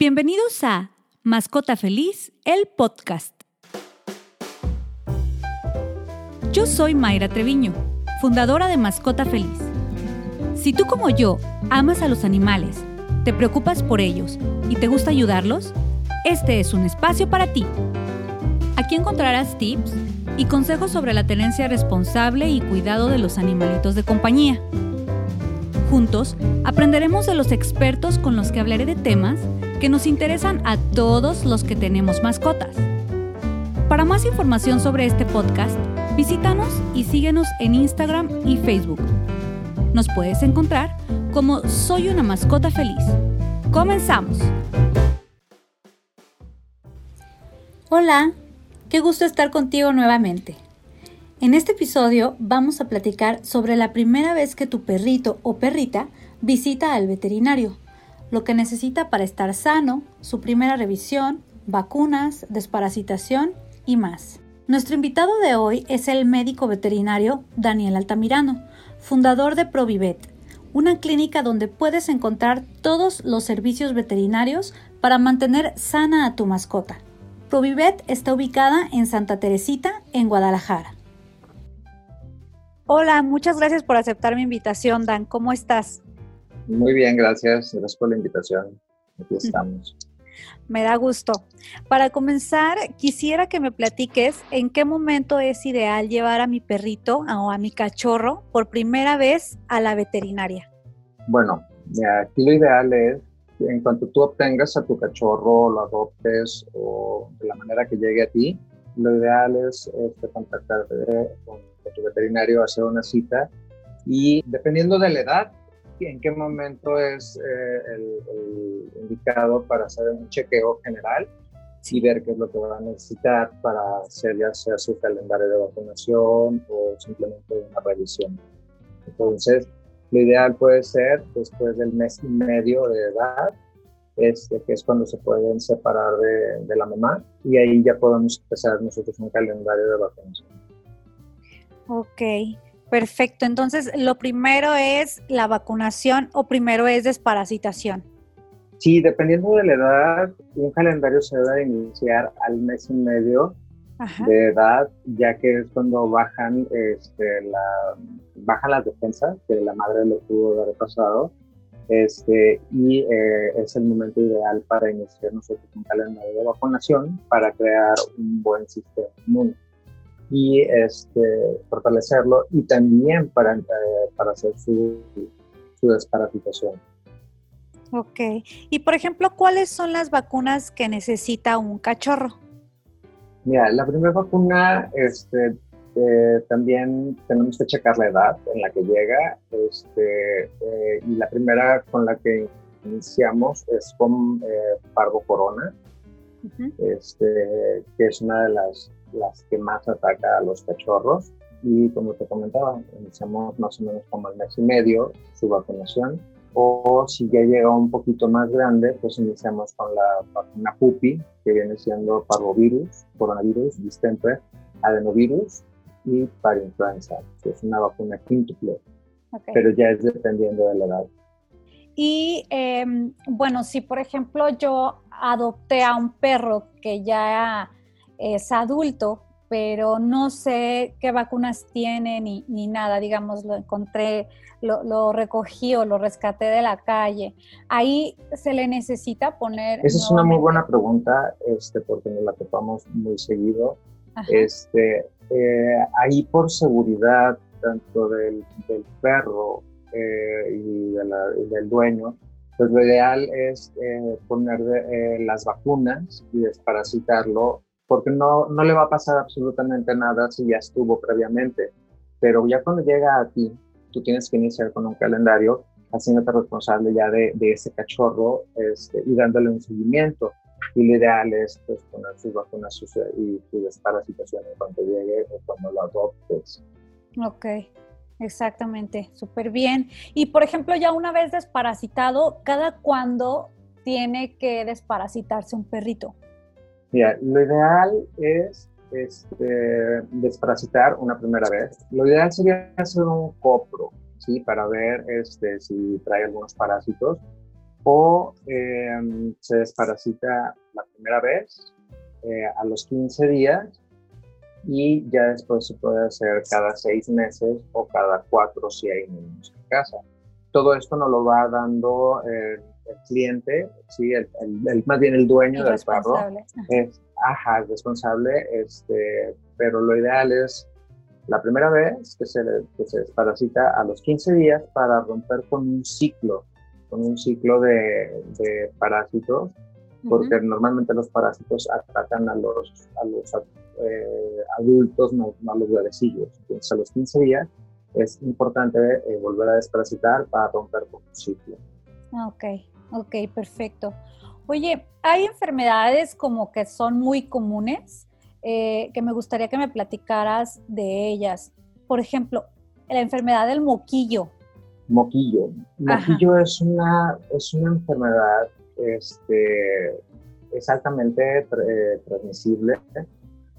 Bienvenidos a Mascota Feliz, el podcast. Yo soy Mayra Treviño, fundadora de Mascota Feliz. Si tú como yo amas a los animales, te preocupas por ellos y te gusta ayudarlos, este es un espacio para ti. Aquí encontrarás tips y consejos sobre la tenencia responsable y cuidado de los animalitos de compañía. Juntos aprenderemos de los expertos con los que hablaré de temas que nos interesan a todos los que tenemos mascotas. Para más información sobre este podcast, visítanos y síguenos en Instagram y Facebook. Nos puedes encontrar como Soy una mascota feliz. Comenzamos. Hola, qué gusto estar contigo nuevamente. En este episodio vamos a platicar sobre la primera vez que tu perrito o perrita visita al veterinario lo que necesita para estar sano, su primera revisión, vacunas, desparasitación y más. Nuestro invitado de hoy es el médico veterinario Daniel Altamirano, fundador de Provivet, una clínica donde puedes encontrar todos los servicios veterinarios para mantener sana a tu mascota. Provivet está ubicada en Santa Teresita, en Guadalajara. Hola, muchas gracias por aceptar mi invitación, Dan. ¿Cómo estás? Muy bien, gracias. Gracias por la invitación. Aquí estamos. Me da gusto. Para comenzar, quisiera que me platiques en qué momento es ideal llevar a mi perrito o a mi cachorro por primera vez a la veterinaria. Bueno, aquí lo ideal es en cuanto tú obtengas a tu cachorro, lo adoptes o de la manera que llegue a ti, lo ideal es este, contactarte con, con tu veterinario, hacer una cita y dependiendo de la edad, en qué momento es eh, el, indicado para hacer un chequeo general y ver qué es lo que va a necesitar para hacer ya sea su calendario de vacunación o simplemente una revisión. Entonces, lo ideal puede ser después del mes y medio de edad, este, que es cuando se pueden separar de, de la mamá, y ahí ya podemos empezar nosotros un calendario de vacunación. Ok. Perfecto. Entonces, lo primero es la vacunación o primero es desparasitación. Sí, dependiendo de la edad, un calendario se debe iniciar al mes y medio de edad, ya que es cuando bajan, este, la, bajan las defensas que la madre le pudo haber pasado. Este, y eh, es el momento ideal para iniciar nosotros un calendario de vacunación para crear un buen sistema inmune y este, fortalecerlo y también para, eh, para hacer su, su desparasitación. Ok. Y por ejemplo, ¿cuáles son las vacunas que necesita un cachorro? Mira, la primera vacuna, este, eh, también tenemos que checar la edad en la que llega. Este, eh, y la primera con la que iniciamos es con Parvo Corona, este, que es una de las las que más ataca a los cachorros. Y como te comentaba, iniciamos más o menos como el mes y medio su vacunación. O si ya llega un poquito más grande, pues iniciamos con la vacuna PUPI, que viene siendo parvovirus, coronavirus, distemper, adenovirus y parainfluenza, que es una vacuna quíntuple, pero ya es dependiendo de la edad. Y em, bueno, si por ejemplo yo adopté a un perro que ya es adulto, pero no sé qué vacunas tiene ni, ni nada, digamos, lo encontré, lo, recogí o lo rescaté de la calle. Ahí se le necesita poner... Esa es una muy buena pregunta, este, porque nos la topamos muy seguido. Este, eh, ahí por seguridad, tanto del, perro eh, y, del dueño, pues lo ideal es eh, poner las vacunas y desparasitarlo porque no, no le va a pasar absolutamente nada si ya estuvo previamente. Pero ya cuando llega a ti, tú tienes que iniciar con un calendario haciéndote responsable ya de, de ese cachorro este, y dándole un seguimiento. Y lo ideal es pues, poner sus vacunas y su desparasitación cuando llegue o cuando lo adoptes. Ok, exactamente, súper bien. Y por ejemplo, ya una vez desparasitado, ¿cada cuándo tiene que desparasitarse un perrito? Mira, lo ideal es este, desparasitar una primera vez. Lo ideal sería hacer un copro, ¿sí? Para ver este, si trae algunos parásitos. o em, se desparasita la primera vez eh, a los 15 días y ya después se puede hacer cada seis meses o cada cuatro si hay niños en casa. Todo esto nos lo va dando eh, el cliente, ¿sí? El, más bien el dueño del perro. Es, ajá, responsable, este, pero lo ideal es la primera vez que se, que se desparasita a los 15 días para romper con un ciclo, con un ciclo de, de parásitos, porque normalmente los parásitos atacan a los, a los eh, adultos, no, a los bebecillos. Entonces, a los 15 días es importante eh, volver a desparasitar para romper con un ciclo. Ok, ok, perfecto. Oye, hay enfermedades como que son muy comunes eh, que me gustaría que me platicaras de ellas. Por ejemplo, la enfermedad del moquillo. Moquillo. Moquillo es una, es una enfermedad este, es altamente transmisible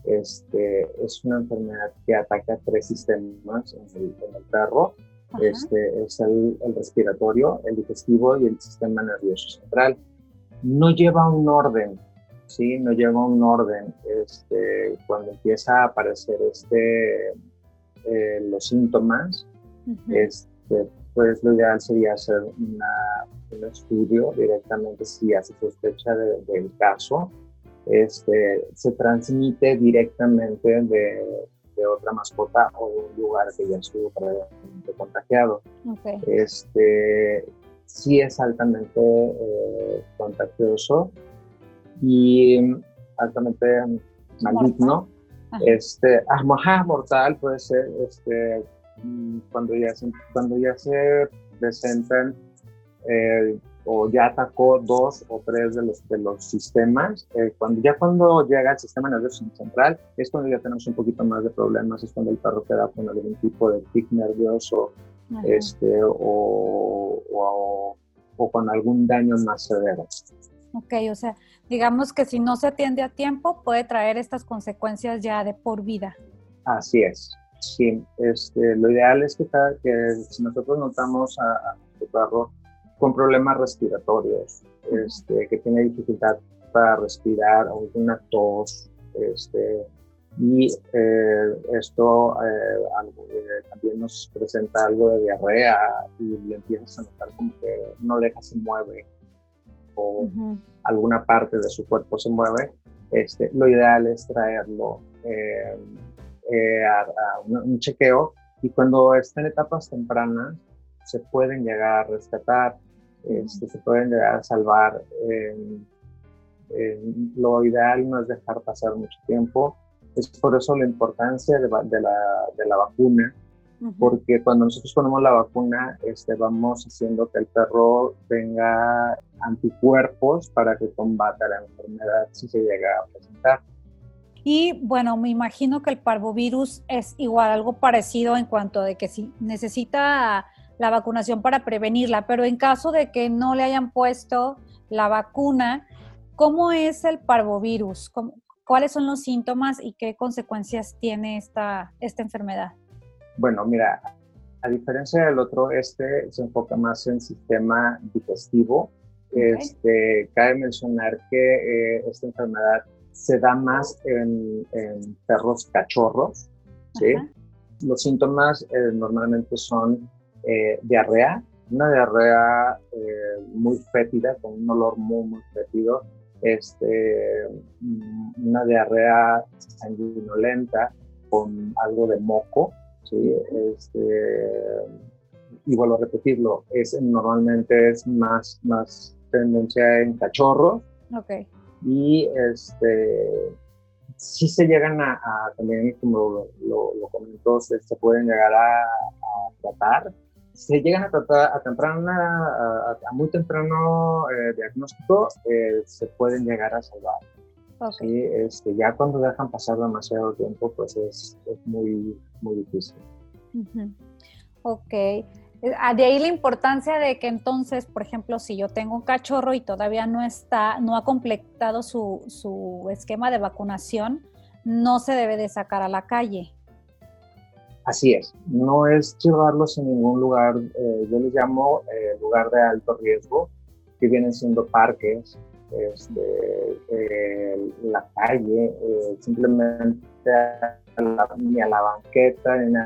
este, es una enfermedad que ataca tres sistemas en el, perro. Este, es el, respiratorio, el digestivo y el sistema nervioso central. No lleva un orden, ¿sí? No lleva un orden. Este, cuando empieza a aparecer este, eh, los síntomas, este, pues lo ideal sería hacer una, un estudio directamente si hace sospecha del caso este, se transmite directamente de, otra mascota o de un lugar que ya estuvo previamente contagiado. Este, sí es altamente eh, contagioso y altamente maligno. Este, ah, mortal puede ser este, mm, cuando, ya se, cuando ya se presentan eh, o ya atacó dos o tres de los, de los sistemas. Eh, cuando, ya cuando llega al sistema nervioso central, es cuando ya tenemos un poquito más de problemas, es cuando el perro queda con algún tipo de tic nervioso este, o, o, o, con algún daño más severo. Ok, o sea, digamos que si no se atiende a tiempo, puede traer estas consecuencias ya de por vida. Así es. Sí, este, lo ideal es que, que si nosotros notamos a, a nuestro perro con problemas respiratorios, este, que tiene dificultad para respirar, alguna tos, este, y eh, esto eh, eh, también nos presenta algo de diarrea y le empiezas a notar como que una oreja se mueve o alguna parte de su cuerpo se mueve, este, lo ideal es traerlo a, un, chequeo y cuando está en etapas tempranas se pueden llegar a rescatar este, se pueden llegar a salvar. lo ideal no es dejar pasar mucho tiempo. Es por eso la importancia de, la, de la, vacuna, porque cuando nosotros ponemos la vacuna, este, vamos haciendo que el perro tenga anticuerpos para que combata la enfermedad si se llega a presentar. Y bueno, me imagino que el parvovirus es igual, algo parecido en cuanto de que si necesita la vacunación para prevenirla, pero en caso de que no le hayan puesto la vacuna, ¿cómo es el parvovirus? ¿Cuáles son los síntomas y qué consecuencias tiene esta, esta enfermedad? Bueno, mira, a diferencia del otro, este se enfoca más en sistema digestivo. Este, cabe mencionar que eh, esta enfermedad se da más en, perros cachorros. ¿sí? Los síntomas eh, normalmente son eh, diarrea, una diarrea eh, muy fétida, con un olor muy, muy fétido, este, mm, una diarrea sanguinolenta con algo de moco, ¿sí? este, y vuelvo a repetirlo, es, normalmente es más, más tendencia en cachorros. Okay. Y este, si se llegan a, también, como lo, lo, comentó, se, pueden llegar a, a tratar se llegan a tratar a temprana, a, muy temprano eh, diagnóstico, eh, se pueden llegar a salvar. Okay. Este, ya cuando dejan pasar demasiado tiempo, pues es, es muy, muy difícil. Ok. Eh, ah, de ahí la importancia de que entonces, por ejemplo, si yo tengo un cachorro y todavía no está, no ha completado su, su esquema de vacunación, no se debe de sacar a la calle. Así es, no es llevarlos en ningún lugar, eh, yo les llamo eh, lugar de alto riesgo, que vienen siendo parques, este, eh, la calle, simplemente ni a la banqueta, ni.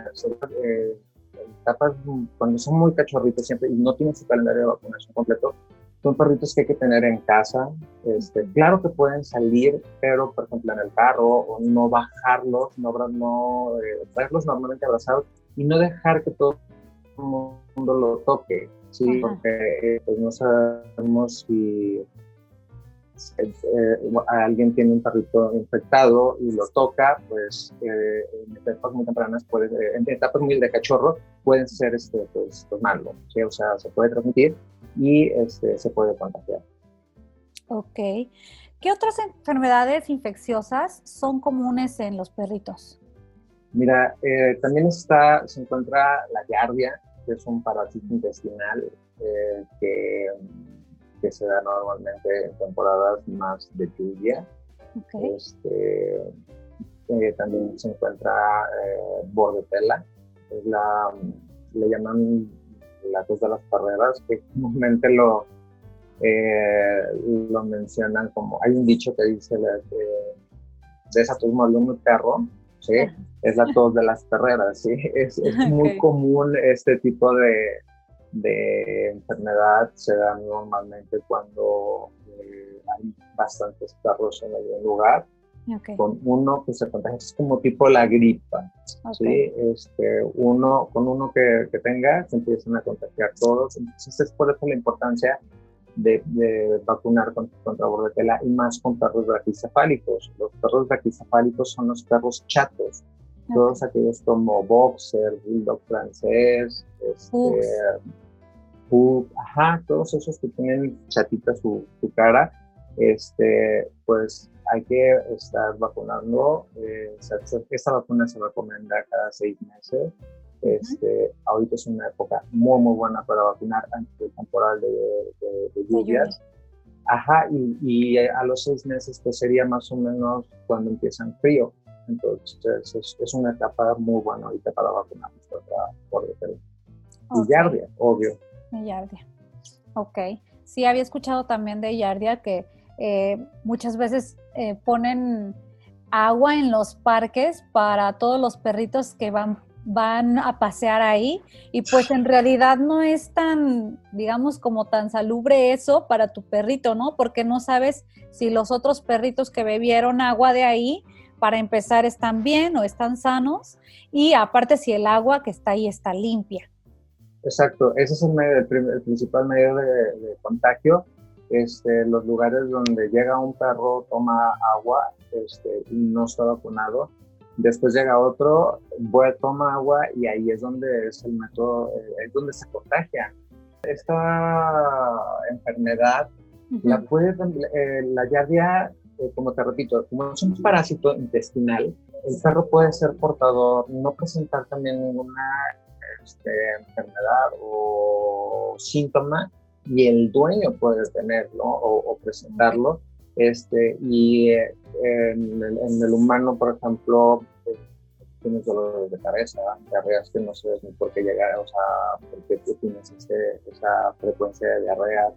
Eh, etapas cuando son muy cachorritos siempre y no tienen su calendario de vacunación completo, son perritos que hay que tener en casa. Este, claro que pueden salir, pero por ejemplo en el carro, o no bajarlos, no, no verlos normalmente abrazados y no dejar que todo el mundo lo toque, ¿sí? Porque pues, no sabemos si eh, alguien tiene un perrito infectado y lo toca, pues eh, en etapas muy tempranas, puede, en etapas muy de cachorro, pueden ser este, pues, pues malo, o sea, se puede transmitir y este, se puede contagiar. Ok. ¿Qué otras enfermedades infecciosas son comunes en los perritos? Mira, eh, también está, se encuentra la yardia, que es un parásito intestinal que que se da normalmente en temporadas más de lluvia. Este, eh, también se encuentra eh, bordetela, es la, le llaman la tos de las carreras, que comúnmente lo, eh, lo mencionan como, hay un dicho que dice de tos de un perro, ¿sí? es la tos de las carreras, ¿sí? es, es muy común este tipo de, de enfermedad se da normalmente cuando eh, hay bastantes perros en algún lugar. Con uno que se contagia, es como tipo la gripa. ¿sí? este, uno, con uno que, que, tenga, se empiezan a contagiar todos. Entonces, es por eso la importancia de, de vacunar contra, contra, bordetela y más con perros braquicefálicos. Los perros braquicefálicos son los perros chatos. Todos aquellos como boxer, bulldog francés, este, ajá, todos esos que tienen chatita su, su, cara, este, pues hay que estar vacunando. Eh, esta vacuna se recomienda cada seis meses. Este, ahorita es una época muy, muy buena para vacunar antes del temporal de, de, lluvias. Ajá, y, y, a los seis meses pues sería más o menos cuando empiezan frío. Entonces es, es una etapa muy buena ahorita para vacunar por defecto. Y yardia, obvio. Yardia. Ok. Sí, había escuchado también de Yardia que eh, muchas veces eh, ponen agua en los parques para todos los perritos que van, van a pasear ahí y pues en realidad no es tan, digamos, como tan salubre eso para tu perrito, ¿no? Porque no sabes si los otros perritos que bebieron agua de ahí, para empezar, están bien o están sanos y aparte si el agua que está ahí está limpia. Exacto, ese es el, medio, el, principal medio de, contagio. Este, los lugares donde llega un perro, toma agua este, y no está vacunado. Después llega otro, vuelve, toma agua y ahí es donde es el método, eh, es donde se contagia. Esta enfermedad la puede, eh, la yardia, eh, como te repito, como es un parásito intestinal, el perro puede ser portador, no presentar también ninguna este, enfermedad o síntoma y el dueño puede tenerlo o, presentarlo. Este, y eh, en, el, humano, por ejemplo, pues, tienes dolores de cabeza, diarreas que no sabes ni por qué llegar, o sea, porque tú tienes esa frecuencia de diarrea,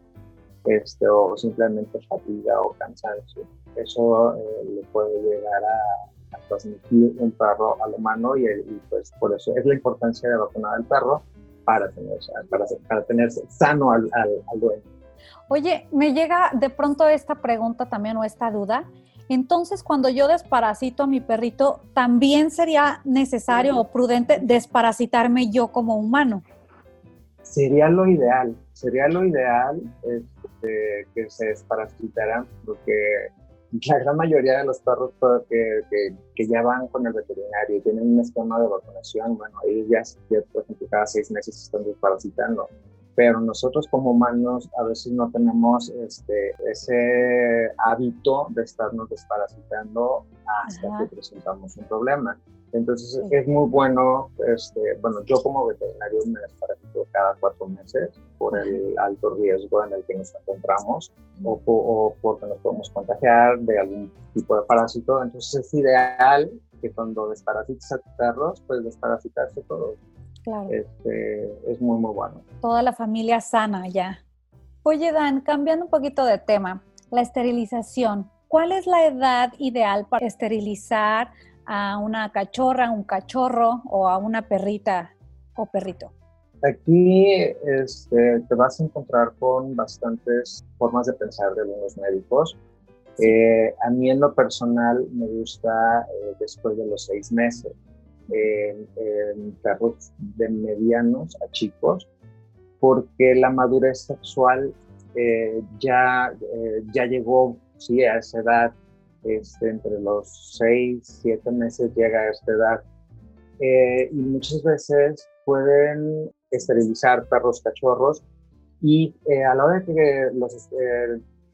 este, o simplemente fatiga o cansancio. Eso eh, le puede llegar a a transmitir un perro al humano y, pues por eso es la importancia de vacunar al perro para tener, para, para tener sano al, al, dueño. Oye, me llega de pronto esta pregunta también o esta duda. Entonces, cuando yo desparasito a mi perrito, ¿también sería necesario o prudente desparasitarme yo como humano? Sería lo ideal, sería lo ideal este, que se desparasitaran, porque la gran mayoría de los perros que, que, ya van con el veterinario y tienen un esquema de vacunación, bueno, ahí ya, por ejemplo, cada seis meses están desparasitando. Pero nosotros como humanos a veces no tenemos este, ese hábito de estarnos desparasitando hasta que presentamos un problema. Entonces es muy bueno, este, bueno, yo como veterinario me desparasito cada cuatro meses por el alto riesgo en el que nos encontramos o, o, porque nos podemos contagiar de algún tipo de parásito. Entonces es ideal que cuando desparasites a tus perros, pues desparasitarse todo. Claro. Este, es muy, muy bueno. Toda la familia sana ya. Oye, Dan, cambiando un poquito de tema, la esterilización. ¿Cuál es la edad ideal para esterilizar a una cachorra, un cachorro o a una perrita o perrito? Aquí este, te vas a encontrar con bastantes formas de pensar de algunos médicos. Eh, a mí en lo personal me gusta eh, después de los seis meses, en perros de medianos a chicos, porque la madurez sexual eh, ya, ya llegó sí, a esa edad, este, entre los seis, siete meses llega a esta edad. y muchas veces pueden esterilizar perros cachorros y a la hora de que los,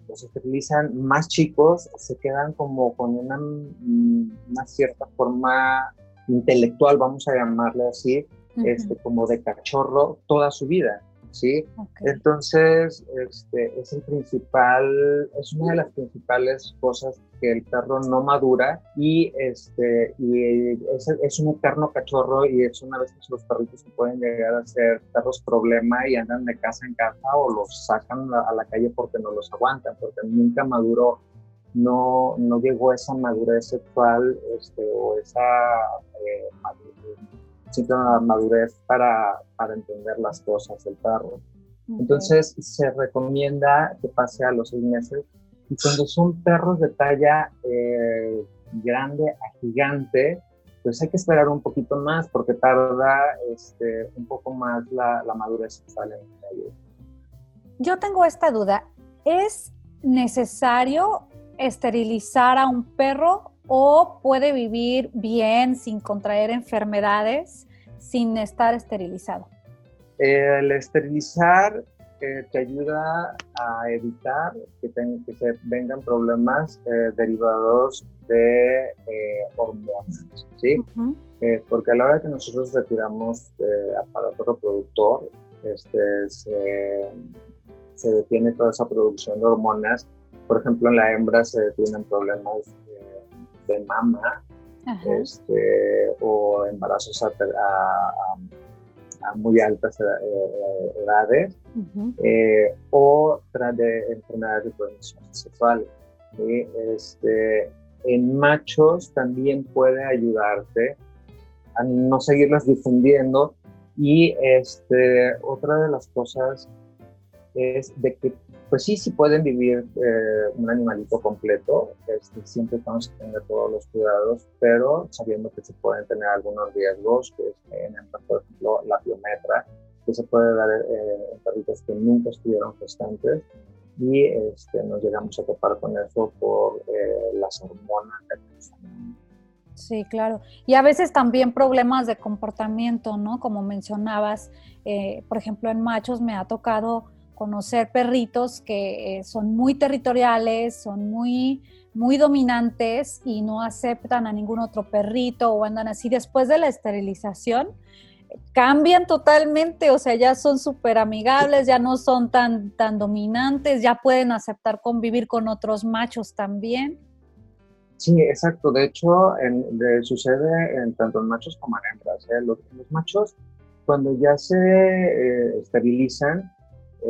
los esterilizan más chicos, se quedan como con una, una cierta forma intelectual, vamos a llamarle así, este, como de cachorro toda su vida. ¿sí? Entonces, este, es el principal, es una de las principales cosas que el perro no madura y, este, y es, es un eterno cachorro y es una vez que los perritos se pueden llegar a ser perros problema y andan de casa en casa o los sacan a la calle porque no los aguantan, porque nunca maduró no, no llegó esa madurez sexual este, o esa eh, madurez para, para entender las cosas del perro. Entonces se recomienda que pase a los seis meses y cuando son perros de talla eh, grande a gigante, pues hay que esperar un poquito más porque tarda este, un poco más la, la madurez sexual en ellos. Yo tengo esta duda. ¿Es necesario esterilizar a un perro o puede vivir bien sin contraer enfermedades sin estar esterilizado? El esterilizar eh, te ayuda a evitar que, que se vengan problemas eh, derivados de eh, hormonas, ¿sí? porque a la hora que nosotros retiramos aparato reproductor, este, se, se, detiene toda esa producción de hormonas. Por ejemplo, en la hembra se detienen problemas de mama este, o embarazos a, muy altas eh, eh, edades eh, o de enfermedades de transmisión sexual. Este, en machos también puede ayudarte a no seguirlas difundiendo y este, otra de las cosas es de que pues sí, sí pueden vivir eh, un animalito completo, este, siempre tenemos que tener todos los cuidados, pero sabiendo que se pueden tener algunos riesgos, que es, en por ejemplo, la biometra, que se puede dar eh, en perritos que nunca estuvieron gestantes, y este, nos llegamos a topar con eso por eh, las hormonas Sí, claro. Y a veces también problemas de comportamiento, ¿no? Como mencionabas, por ejemplo, en machos me ha tocado conocer perritos que eh, son muy territoriales, son muy, muy dominantes y no aceptan a ningún otro perrito o andan así. Después de la esterilización, cambian totalmente, o sea, ya son súper amigables, ya no son tan, tan dominantes, ya pueden aceptar convivir con otros machos también. Sí, exacto. De hecho, sucede en tanto en machos como en hembras. ¿eh? Los, machos, cuando ya se eh, esterilizan,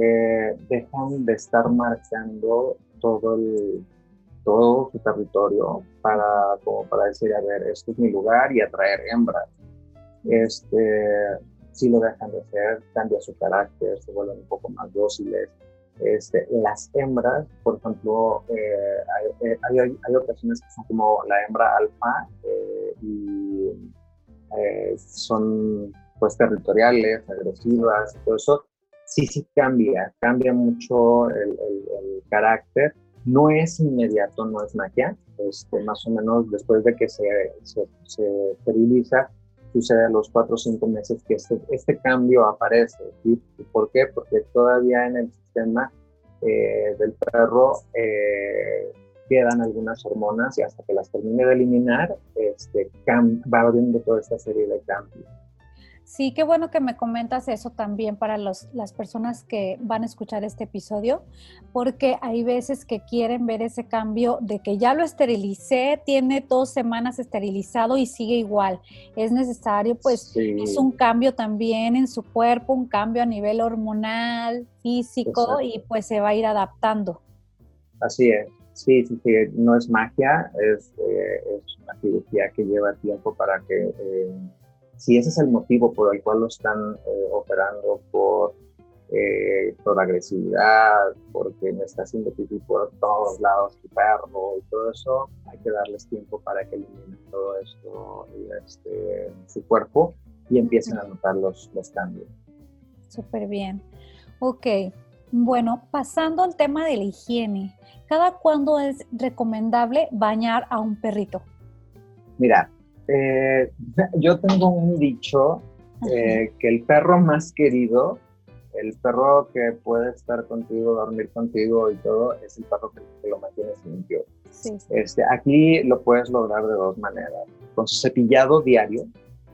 eh, dejan de estar marcando todo, el, todo su territorio para, como para decir, a ver, este es mi lugar y atraer hembras. Este, si lo dejan de hacer, cambia su carácter, se vuelven un poco más dóciles. Este, las hembras, por ejemplo, eh, eh, hay, hay, hay, ocasiones que son como la hembra alfa y son pues territoriales, agresivas, todo eso sí, sí cambia, cambia mucho el, carácter. No es inmediato, no es magia. Este, más o menos después de que se, se, esteriliza, sucede a los cuatro o cinco meses que este, este cambio aparece. ¿Por qué? Porque todavía en el sistema eh, del perro eh, quedan algunas hormonas y hasta que las termine de eliminar, este, va habiendo toda esta serie de cambios. Sí, qué bueno que me comentas eso también para los, las personas que van a escuchar este episodio, porque hay veces que quieren ver ese cambio de que ya lo esterilicé, tiene dos semanas esterilizado y sigue igual. Es necesario, pues, es un cambio también en su cuerpo, un cambio a nivel hormonal, físico, y pues se va a ir adaptando. Así es. Sí, sí, sí, no es magia, es, eh, es una cirugía que lleva tiempo para que eh, si ese es el motivo por el cual lo están eh, operando por, eh, por agresividad, porque me está haciendo pipí por todos lados el perro y todo eso, hay que darles tiempo para que eliminen todo esto este, su cuerpo y empiecen a notar los, los cambios. Súper bien. Ok, bueno, pasando al tema de la higiene, ¿cada cuándo es recomendable bañar a un perrito? Mira, eh, yo tengo un dicho eh, que el perro más querido, el perro que puede estar contigo, dormir contigo y todo, es el perro que, lo mantienes limpio. Este, aquí lo puedes lograr de dos maneras. Con su cepillado diario,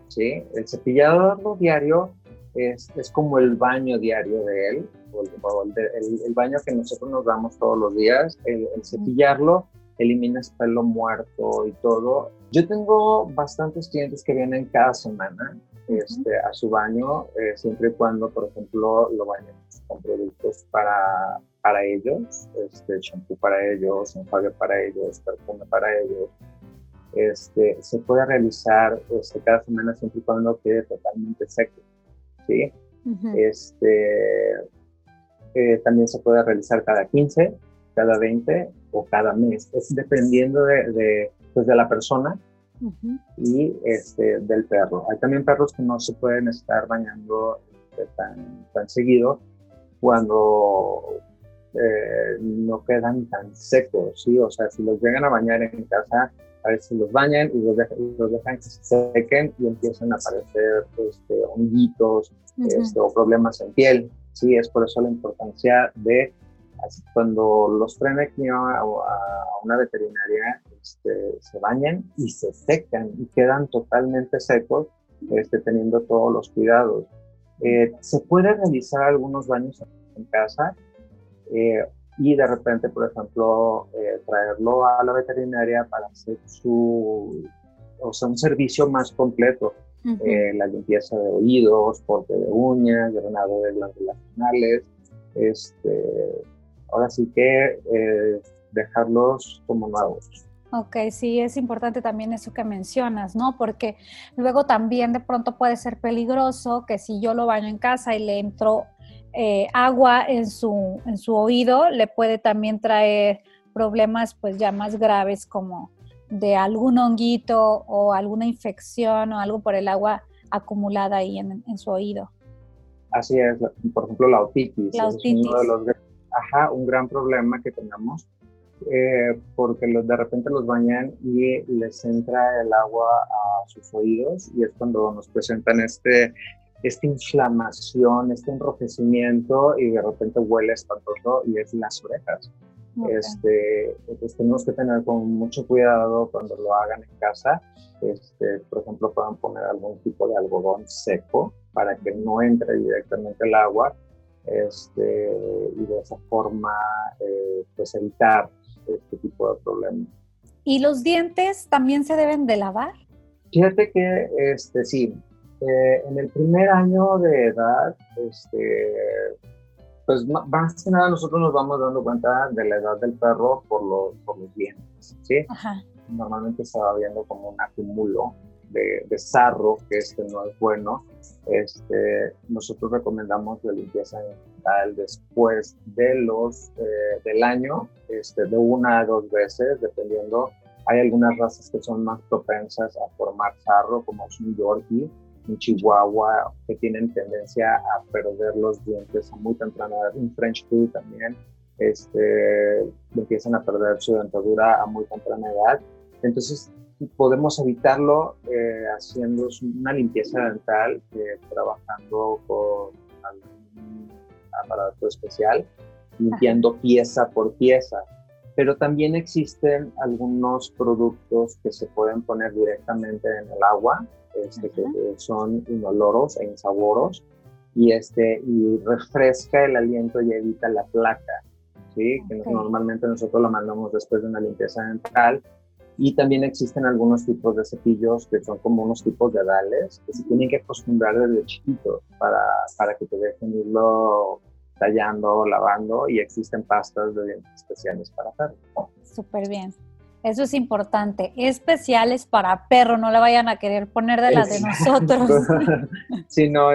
¿sí? El cepillado diario es, es como el baño diario de él, el, el, baño que nosotros nos damos todos los días, el, cepillarlo eliminas pelo muerto y todo. Yo tengo bastantes clientes que vienen cada semana este, a su baño, eh, siempre y cuando, por ejemplo, lo bañen con productos para, para ellos, este, shampoo para ellos, enjuague para ellos, perfume para ellos. Este, se puede realizar este, cada semana siempre y cuando quede totalmente seco. ¿sí? este, eh, también se puede realizar cada 15, cada 20 o cada mes. Es dependiendo de, de, pues de la persona y este, del perro. Hay también perros que no se pueden estar bañando este, tan, tan seguido cuando eh, no quedan tan secos, ¿sí? O sea, si los llegan a bañar en casa, a veces los bañan y los, dejan, los dejan que se sequen y empiezan a aparecer este, honguitos este, o problemas en piel, ¿sí? Es por eso la importancia de cuando los traen aquí a, una veterinaria, este, se bañan y se secan y quedan totalmente secos, este, teniendo todos los cuidados. Eh, se puede realizar algunos baños en casa eh, y de repente, por ejemplo, eh, traerlo a la veterinaria para hacer su, o sea, un servicio más completo. la limpieza de oídos, corte de uñas, drenado de glándulas anales, este, ahora sí que eh, dejarlos como nuevos. Ok, sí, es importante también eso que mencionas, ¿no? Porque luego también de pronto puede ser peligroso que si yo lo baño en casa y le entro eh, agua en su, en su oído, le puede también traer problemas pues ya más graves como de algún honguito o alguna infección o algo por el agua acumulada ahí en, en su oído. Así es, por ejemplo la otitis. La otitis. Es uno de los ajá, un gran problema que tenemos, eh, porque los, de repente los bañan y les entra el agua a sus oídos y es cuando nos presentan este, esta inflamación, este enrojecimiento y de repente huele espantoso y es las orejas. Este, pues tenemos que tener con mucho cuidado cuando lo hagan en casa. Este, por ejemplo, puedan poner algún tipo de algodón seco para que no entre directamente el agua este, y de esa forma eh, pues evitar este tipo de problemas. ¿Y los dientes también se deben de lavar? Fíjate que este, sí, eh, en el primer año de edad, este, pues más que nada nosotros nos vamos dando cuenta de la edad del perro por los, por los dientes, ¿sí? Normalmente se va viendo como un acumulo de, de sarro, que este no es bueno, este, nosotros recomendamos la limpieza dental después de los, eh, del año, este, de una a dos veces, dependiendo. Hay algunas razas que son más propensas a formar sarro, como es un Yorkie, un Chihuahua, que tienen tendencia a perder los dientes a muy temprana edad. Un French Poodle también este, empiezan a perder su dentadura a muy temprana edad. Entonces, podemos evitarlo eh, haciendo una limpieza dental, eh, trabajando con algún aparato especial, limpiando pieza por pieza. Pero también existen algunos productos que se pueden poner directamente en el agua este, que son inoloros e insaboros y, este, y refresca el aliento y evita la placa, ¿sí? que normalmente nosotros lo mandamos después de una limpieza dental. Y también existen algunos tipos de cepillos que son como unos tipos de dales que se tienen que acostumbrar desde chiquitos para, para que te dejen irlo tallando, lavando y existen pastas de dientes especiales para perros. Súper bien. Eso es importante. Especiales para perro, no le vayan a querer poner de las de nosotros. sí, no,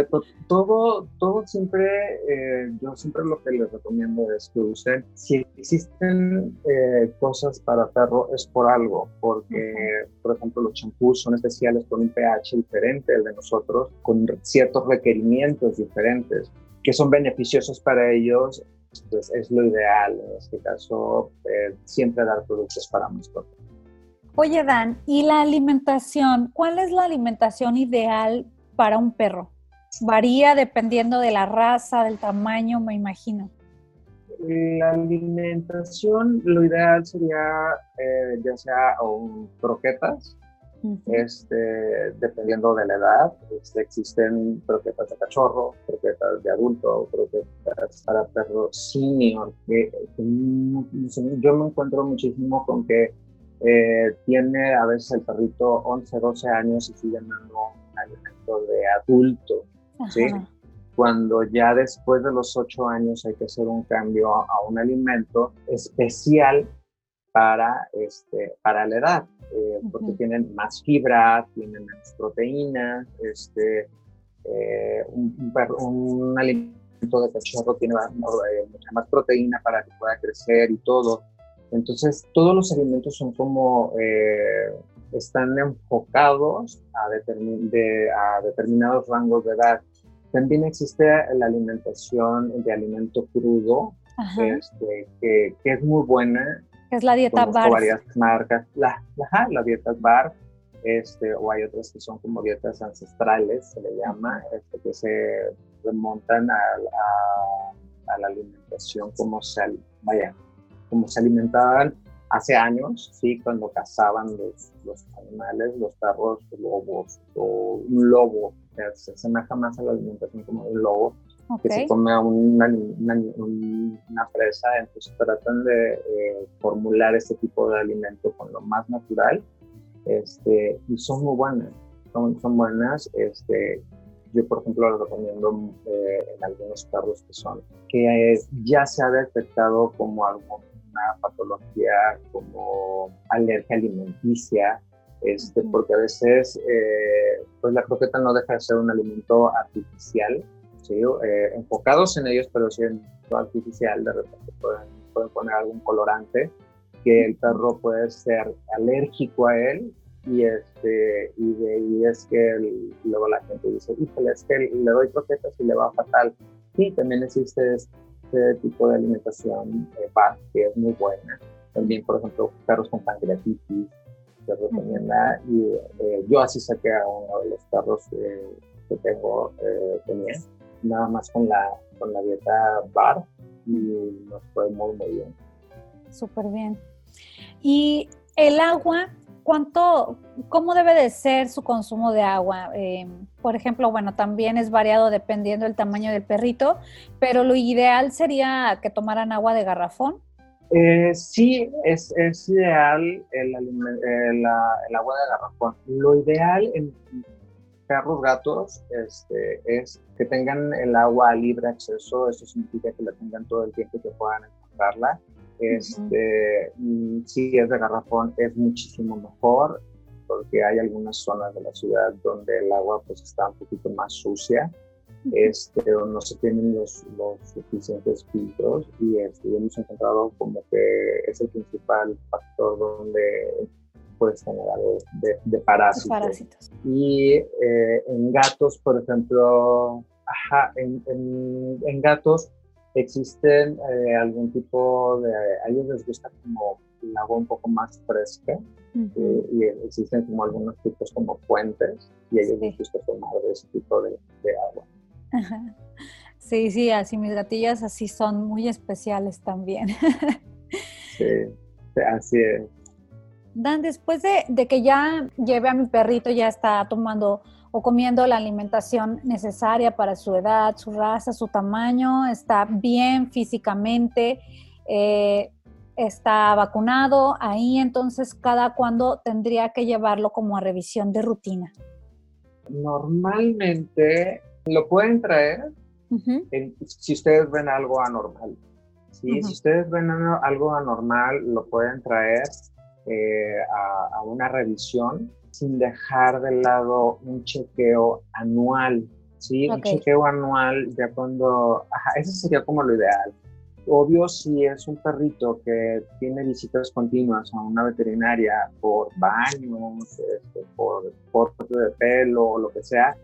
todo, todo siempre, eh, yo siempre lo que les recomiendo es que usen, si existen eh, cosas para perro es por algo, porque, por ejemplo, los champús son especiales con un pH diferente al de nosotros, con ciertos requerimientos diferentes que son beneficiosos para ellos es lo ideal en este caso, eh, siempre dar productos para mascotas. Oye, Dan, ¿y la alimentación? ¿Cuál es la alimentación ideal para un perro? Varía dependiendo de la raza, del tamaño, me imagino. La alimentación, lo ideal sería eh, ya sea un croquetas, este, dependiendo de la edad, este, existen croquetas de cachorro, croquetas de adulto, croquetas para perros senior, que, yo me encuentro muchísimo con que eh, tiene a veces el perrito 11, 12 años y sigue dando un alimento de adulto, ¿sí? Cuando ya después de los 8 años hay que hacer un cambio a un alimento especial para, este, para la edad, eh, porque tienen más fibra, tienen menos proteína, este, eh, un, un, alimento de cachorro tiene eh, mucha más proteína para que pueda crecer y todo. Entonces, todos los alimentos son como, están enfocados a, de, a determinados rangos de edad. También existe la alimentación de alimento crudo, este, que, que, es muy buena es la dieta bar. varias marcas. La, la, la dieta bar, este, o hay otras que son como dietas ancestrales, se le llama, este, que se remontan a, a, la alimentación como se, vaya, como se alimentaban hace años, sí, cuando cazaban los, los animales, los perros, lobos, o un lobo, se asemeja más a la alimentación como un lobo, que se come una, una, presa, entonces tratan de eh, formular este tipo de alimento con lo más natural este, y son muy buenas, son, son buenas. Este, yo, por ejemplo, lo recomiendo eh, en algunos perros que son, que ya se ha detectado como alguna patología, como alergia alimenticia, este, porque a veces eh, pues la croqueta no deja de ser un alimento artificial, eh, enfocados en ellos, pero siendo artificial, de repente pueden, pueden poner algún colorante que el perro puede ser alérgico a él y este y de ahí es que luego la gente dice híjole es que le doy croquetas y le va fatal sí también existe este tipo de alimentación eh, que es muy buena. También por ejemplo perros con pancreatitis se recomienda y eh, yo así saqué a uno de los perros que tengo eh, tenía nada más con la, con la dieta bar y nos fue muy, muy bien. Súper bien. Y el agua, ¿cuánto, cómo debe de ser su consumo de agua? Em, por ejemplo, bueno, también es variado dependiendo del tamaño del perrito, pero lo ideal sería que tomaran agua de garrafón. Eh, sí, es, es ideal el, el, agua de garrafón. Lo ideal en perros, gatos, este, es que tengan el agua a libre acceso. Eso significa que la tengan todo el tiempo que puedan encontrarla. Este, mm, Si es de garrafón, es muchísimo mejor porque hay algunas zonas de la ciudad donde el agua pues está un poquito más sucia este, o no se tienen los, los suficientes filtros y este, hemos encontrado como que es el principal factor donde puedes tener algo de, parásitos. Y eh, en gatos, por ejemplo, ajá, en, en, gatos existen eh, algún tipo de, a ellos les gusta como el agua un poco más fresca eh, y existen como algunos tipos como fuentes y a ellos les gusta tomar de ese tipo de, agua. Sí, sí, así mis gatillas así son muy especiales también. sí, así es. Dan, después de, que ya lleve a mi perrito, ya está tomando o comiendo la alimentación necesaria para su edad, su raza, su tamaño, está bien físicamente, eh, está vacunado, ahí entonces cada cuándo tendría que llevarlo como a revisión de rutina. Normalmente lo pueden traer si ustedes ven algo anormal. Si ustedes ven algo anormal, lo pueden traer eh, a, una revisión sin dejar de lado un chequeo anual. ¿sí? Un chequeo anual ya cuando... Ajá, eso sería como lo ideal. Obvio, si es un perrito que tiene visitas continuas a una veterinaria por baños, este, por corte de pelo o lo que sea,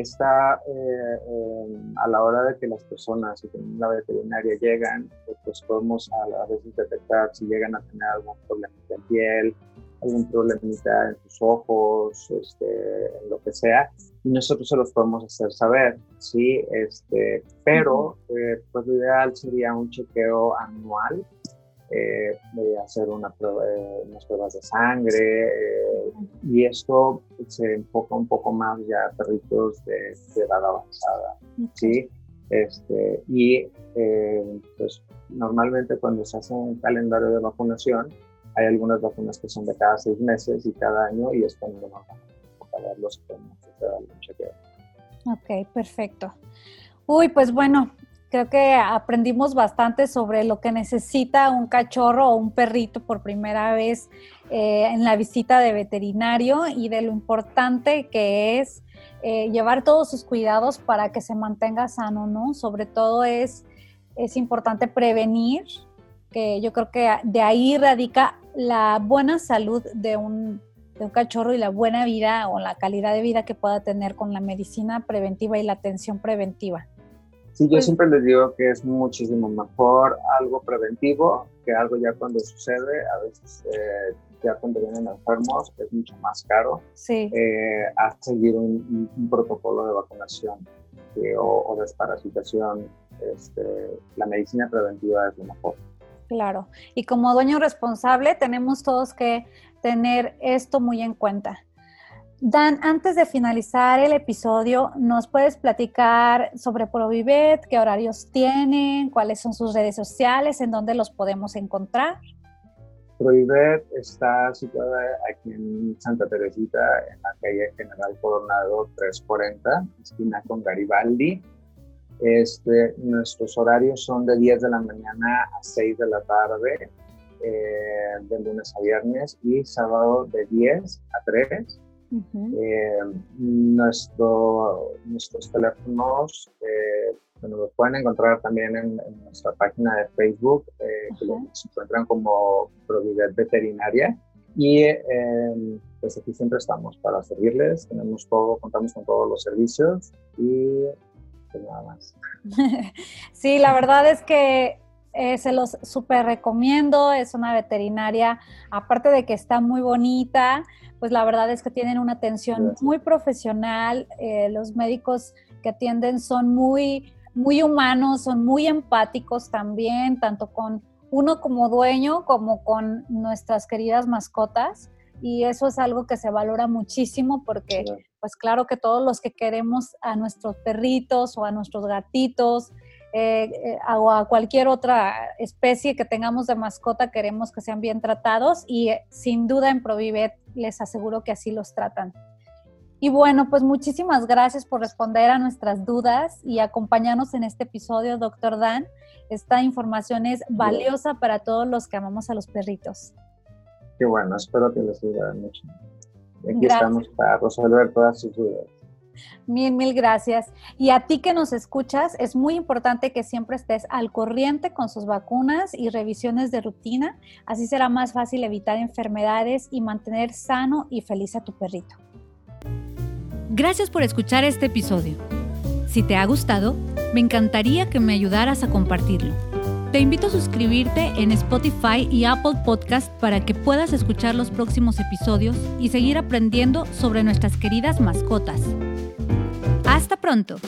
está eh, a la hora de que las personas en la veterinaria llegan, pues podemos a, la veces detectar si llegan a tener algún problema en piel, algún problemita en sus ojos, este, en lo que sea, y nosotros se los podemos hacer saber, ¿sí? Este, pero, eh, pues lo ideal sería un chequeo anual, eh, hacer una eh, unas pruebas de sangre, eh, y esto se enfoca un poco más ya a perritos de, edad avanzada, ¿sí? Este, y pues normalmente cuando se hace un calendario de vacunación, hay algunas vacunas que son de cada seis meses y cada año y es cuando nos vamos a verlos chequeo. Ok, perfecto. Uy, pues bueno, creo que aprendimos bastante sobre lo que necesita un cachorro o un perrito por primera vez eh, en la visita de veterinario y de lo importante que es eh, llevar todos sus cuidados para que se mantenga sano, ¿no? Sobre todo es, es importante prevenir, que yo creo que de ahí radica la buena salud de un, cachorro y la buena vida o la calidad de vida que pueda tener con la medicina preventiva y la atención preventiva. Sí, yo pues siempre les digo que es muchísimo mejor algo preventivo que algo ya cuando sucede. A veces eh, ya cuando vienen enfermos es mucho más caro sí. Eh, a seguir un, protocolo de vacunación eh, o, o, desparasitación. Este, la medicina preventiva es lo mejor. Claro. Y como dueño responsable tenemos todos que tener esto muy en cuenta. Dan, antes de finalizar el episodio, ¿nos puedes platicar sobre Provivet, qué horarios tienen, cuáles son sus redes sociales, en dónde los podemos encontrar? Provivet está situada aquí en Santa Teresita, en la calle General Coronado 340, esquina con Garibaldi. Este, nuestros horarios son de 10 de la mañana a 6 de la tarde, eh, de lunes a viernes, y sábado de 10 a 3. Eh, nuestro, nuestros teléfonos eh, los pueden encontrar también en, nuestra página de Facebook, eh, que se encuentran como Providet Veterinaria. Y pues aquí siempre estamos para servirles, tenemos todo, contamos con todos los servicios y pues nada más. sí, la verdad es que eh, se los súper recomiendo, es una veterinaria, aparte de que está muy bonita, pues la verdad es que tienen una atención muy profesional, eh, los médicos que atienden son muy, muy humanos, son muy empáticos también, tanto con uno como dueño como con nuestras queridas mascotas y eso es algo que se valora muchísimo porque pues claro que todos los que queremos a nuestros perritos o a nuestros gatitos eh, eh, o a cualquier otra especie que tengamos de mascota queremos que sean bien tratados y eh, sin duda en Provivet les aseguro que así los tratan. Y bueno, pues muchísimas gracias por responder a nuestras dudas y acompañarnos en este episodio, doctor Dan. Esta información es valiosa para todos los que amamos a los perritos. Qué bueno, espero que les sirva mucho. Aquí estamos para resolver todas sus dudas. Mil, mil gracias. Y a ti que nos escuchas, es muy importante que siempre estés al corriente con sus vacunas y revisiones de rutina. Así será más fácil evitar enfermedades y mantener sano y feliz a tu perrito. Gracias por escuchar este episodio. Si te ha gustado, me encantaría que me ayudaras a compartirlo. Te invito a suscribirte en Spotify y Apple Podcast para que puedas escuchar los próximos episodios y seguir aprendiendo sobre nuestras queridas mascotas. Hasta pronto.